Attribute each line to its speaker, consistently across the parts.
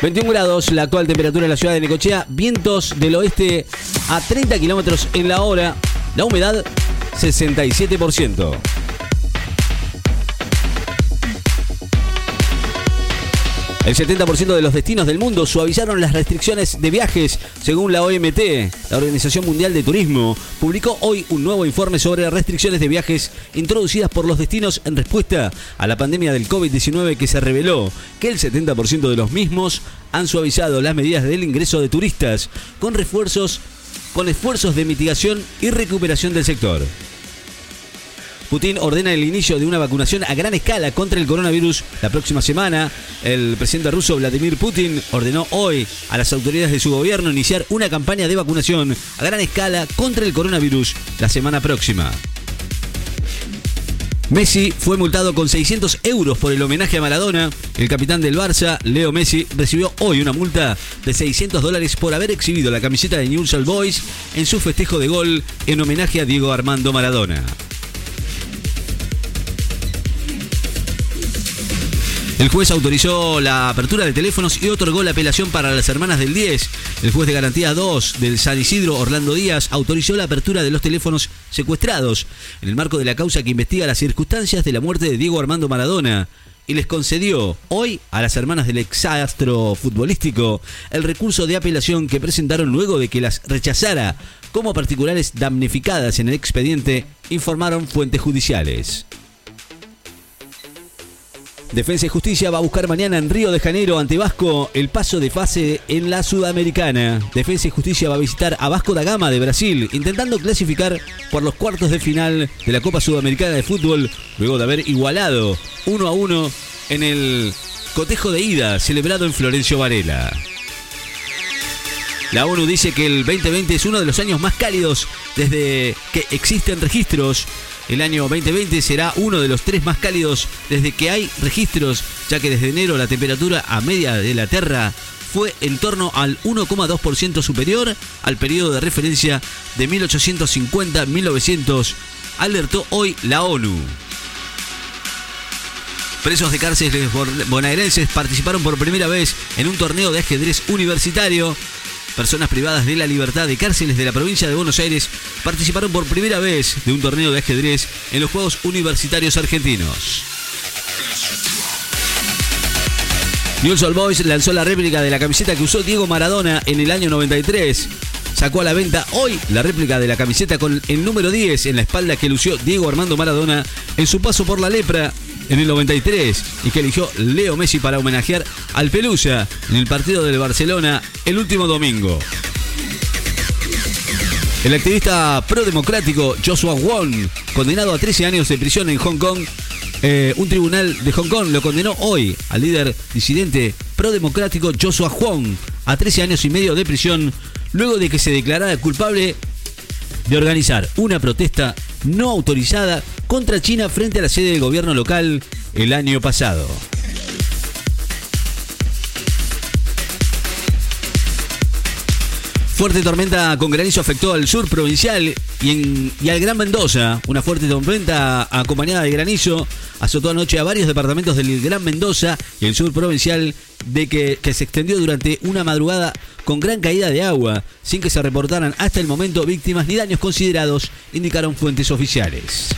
Speaker 1: 21 grados la actual temperatura en la ciudad de Necochea, vientos del oeste a 30 kilómetros en la hora, la humedad 67%. El 70% de los destinos del mundo suavizaron las restricciones de viajes, según la OMT. La Organización Mundial de Turismo publicó hoy un nuevo informe sobre restricciones de viajes introducidas por los destinos en respuesta a la pandemia del COVID-19 que se reveló que el 70% de los mismos han suavizado las medidas del ingreso de turistas con refuerzos con esfuerzos de mitigación y recuperación del sector. Putin ordena el inicio de una vacunación a gran escala contra el coronavirus la próxima semana. El presidente ruso Vladimir Putin ordenó hoy a las autoridades de su gobierno iniciar una campaña de vacunación a gran escala contra el coronavirus la semana próxima. Messi fue multado con 600 euros por el homenaje a Maradona. El capitán del Barça, Leo Messi, recibió hoy una multa de 600 dólares por haber exhibido la camiseta de Newell's Boys en su festejo de gol en homenaje a Diego Armando Maradona. El juez autorizó la apertura de teléfonos y otorgó la apelación para las hermanas del 10. El juez de garantía 2 del San Isidro, Orlando Díaz, autorizó la apertura de los teléfonos secuestrados en el marco de la causa que investiga las circunstancias de la muerte de Diego Armando Maradona y les concedió hoy a las hermanas del exastro futbolístico el recurso de apelación que presentaron luego de que las rechazara como particulares damnificadas en el expediente, informaron fuentes judiciales. Defensa y Justicia va a buscar mañana en Río de Janeiro ante Vasco el paso de fase en la Sudamericana. Defensa y Justicia va a visitar a Vasco da Gama de Brasil, intentando clasificar por los cuartos de final de la Copa Sudamericana de Fútbol, luego de haber igualado 1 a 1 en el cotejo de ida celebrado en Florencio Varela. La ONU dice que el 2020 es uno de los años más cálidos desde que existen registros el año 2020 será uno de los tres más cálidos desde que hay registros, ya que desde enero la temperatura a media de la Tierra fue en torno al 1,2% superior al periodo de referencia de 1850-1900, alertó hoy la ONU. Presos de cárceles bonaerenses participaron por primera vez en un torneo de ajedrez universitario Personas privadas de la libertad de cárceles de la provincia de Buenos Aires participaron por primera vez de un torneo de ajedrez en los Juegos Universitarios Argentinos. Newell's Old Boys lanzó la réplica de la camiseta que usó Diego Maradona en el año 93. Sacó a la venta hoy la réplica de la camiseta con el número 10 en la espalda que lució Diego Armando Maradona en su paso por la lepra en el 93 y que eligió Leo Messi para homenajear al Pelusa en el partido del Barcelona el último domingo. El activista pro-democrático Joshua Wong, condenado a 13 años de prisión en Hong Kong, eh, un tribunal de Hong Kong lo condenó hoy al líder disidente pro-democrático Joshua Wong a 13 años y medio de prisión luego de que se declarara culpable de organizar una protesta no autorizada contra China frente a la sede del gobierno local el año pasado. Fuerte tormenta con granizo afectó al sur provincial y, al Gran Mendoza. Una fuerte tormenta acompañada de granizo azotó anoche a varios departamentos del Gran Mendoza y el sur provincial de que, que se extendió durante una madrugada con gran caída de agua, sin que se reportaran hasta el momento víctimas ni daños considerados, indicaron fuentes oficiales.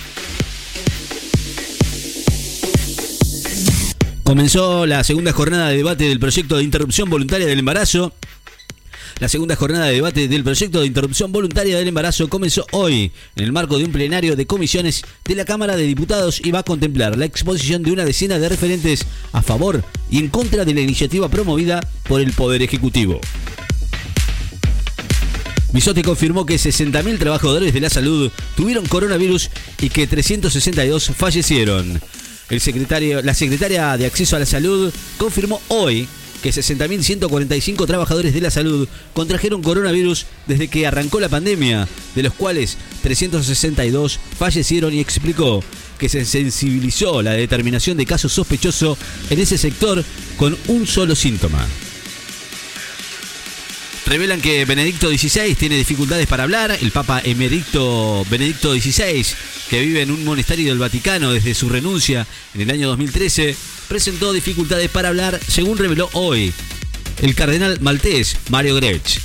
Speaker 1: Comenzó la segunda jornada de debate del proyecto de interrupción voluntaria del embarazo la segunda jornada de debate del proyecto de interrupción voluntaria del embarazo comenzó hoy en el marco de un plenario de comisiones de la Cámara de Diputados y va a contemplar la exposición de una decena de referentes a favor y en contra de la iniciativa promovida por el Poder Ejecutivo. Misote confirmó que 60.000 trabajadores de la salud tuvieron coronavirus y que 362 fallecieron. El secretario, la secretaria de Acceso a la Salud confirmó hoy que 60.145 trabajadores de la salud contrajeron coronavirus desde que arrancó la pandemia, de los cuales 362 fallecieron y explicó que se sensibilizó la determinación de casos sospechosos en ese sector con un solo síntoma. Revelan que Benedicto XVI tiene dificultades para hablar. El Papa Emerito Benedicto XVI, que vive en un monasterio del Vaticano desde su renuncia en el año 2013, presentó dificultades para hablar, según reveló hoy. el cardenal maltés Mario Grech.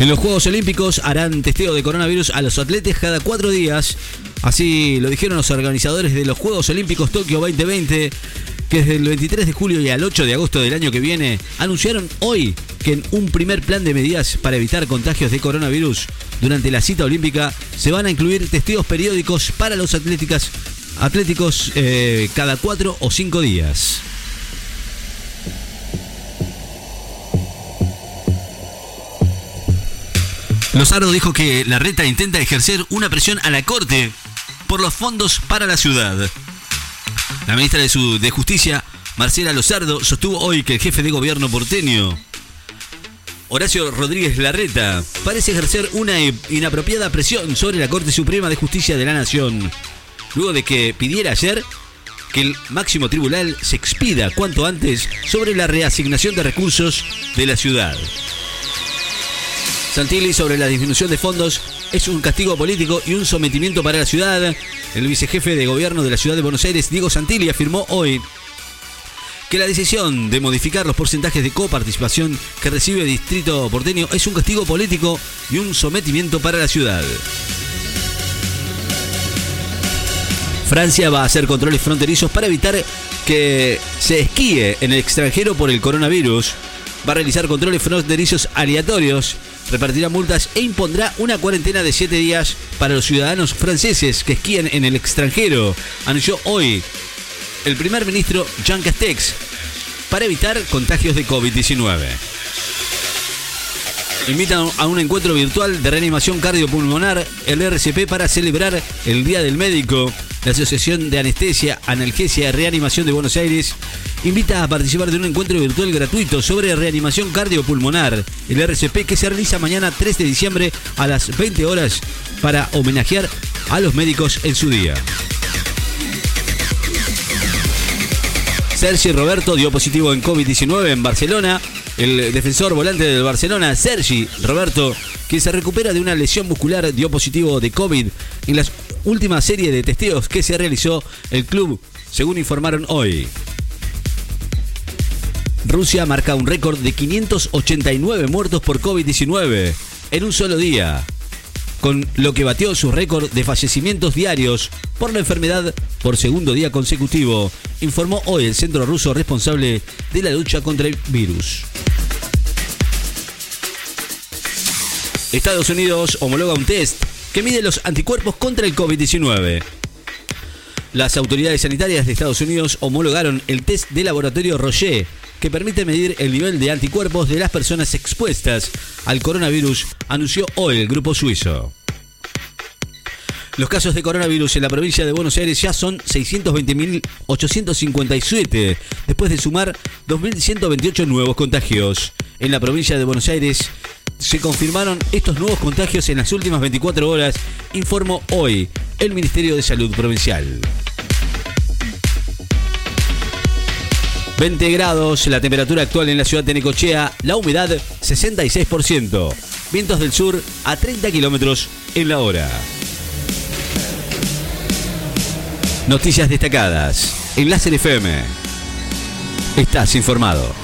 Speaker 1: En los Juegos Olímpicos harán testeo de coronavirus a los atletas cada cuatro días. Así lo dijeron los organizadores de los Juegos Olímpicos Tokio 2020, que desde el 23 de julio y al 8 de agosto del año que viene anunciaron hoy que en un primer plan de medidas para evitar contagios de coronavirus durante la cita olímpica se van a incluir testeos periódicos para los atléticas, atléticos eh, cada cuatro o cinco días. Lozaro dijo que la reta intenta ejercer una presión a la Corte por los fondos para la ciudad. La ministra de, de Justicia, Marcela Lozardo, sostuvo hoy que el jefe de gobierno porteño, Horacio Rodríguez Larreta, parece ejercer una inapropiada presión sobre la Corte Suprema de Justicia de la Nación, luego de que pidiera ayer que el máximo tribunal se expida cuanto antes sobre la reasignación de recursos de la ciudad. Santilli sobre la disminución de fondos es un castigo político y un sometimiento para la ciudad. El vicejefe de gobierno de la ciudad de Buenos Aires, Diego Santilli, afirmó hoy que la decisión de modificar los porcentajes de coparticipación que recibe el distrito porteño es un castigo político y un sometimiento para la ciudad. Francia va a hacer controles fronterizos para evitar que se esquíe en el extranjero por el coronavirus. Va a realizar controles fronterizos aleatorios repartirá multas e impondrá una cuarentena de 7 días para los ciudadanos franceses que esquíen en el extranjero, anunció hoy el primer ministro Jean Castex para evitar contagios de COVID-19. Invitan a un encuentro virtual de reanimación cardiopulmonar, el RCP, para celebrar el Día del Médico. La Asociación de Anestesia, Analgesia y Reanimación de Buenos Aires invita a participar de un encuentro virtual gratuito sobre reanimación cardiopulmonar, el RCP, que se realiza mañana 3 de diciembre a las 20 horas para homenajear a los médicos en su día. Sergi Roberto dio positivo en COVID-19 en Barcelona. El defensor volante del Barcelona, Sergi Roberto, quien se recupera de una lesión muscular, dio positivo de COVID en la última serie de testeos que se realizó el club, según informaron hoy. Rusia marca un récord de 589 muertos por COVID-19 en un solo día, con lo que batió su récord de fallecimientos diarios por la enfermedad por segundo día consecutivo, informó hoy el centro ruso responsable de la lucha contra el virus. Estados Unidos homologa un test que mide los anticuerpos contra el COVID-19. Las autoridades sanitarias de Estados Unidos homologaron el test de laboratorio Rocher, que permite medir el nivel de anticuerpos de las personas expuestas al coronavirus, anunció hoy el grupo suizo. Los casos de coronavirus en la provincia de Buenos Aires ya son 620.857, después de sumar 2.128 nuevos contagios. En la provincia de Buenos Aires se confirmaron estos nuevos contagios en las últimas 24 horas, informó hoy el Ministerio de Salud Provincial. 20 grados, la temperatura actual en la ciudad de Necochea, la humedad 66%, vientos del sur a 30 kilómetros en la hora. Noticias destacadas. Enlace FM. Estás informado.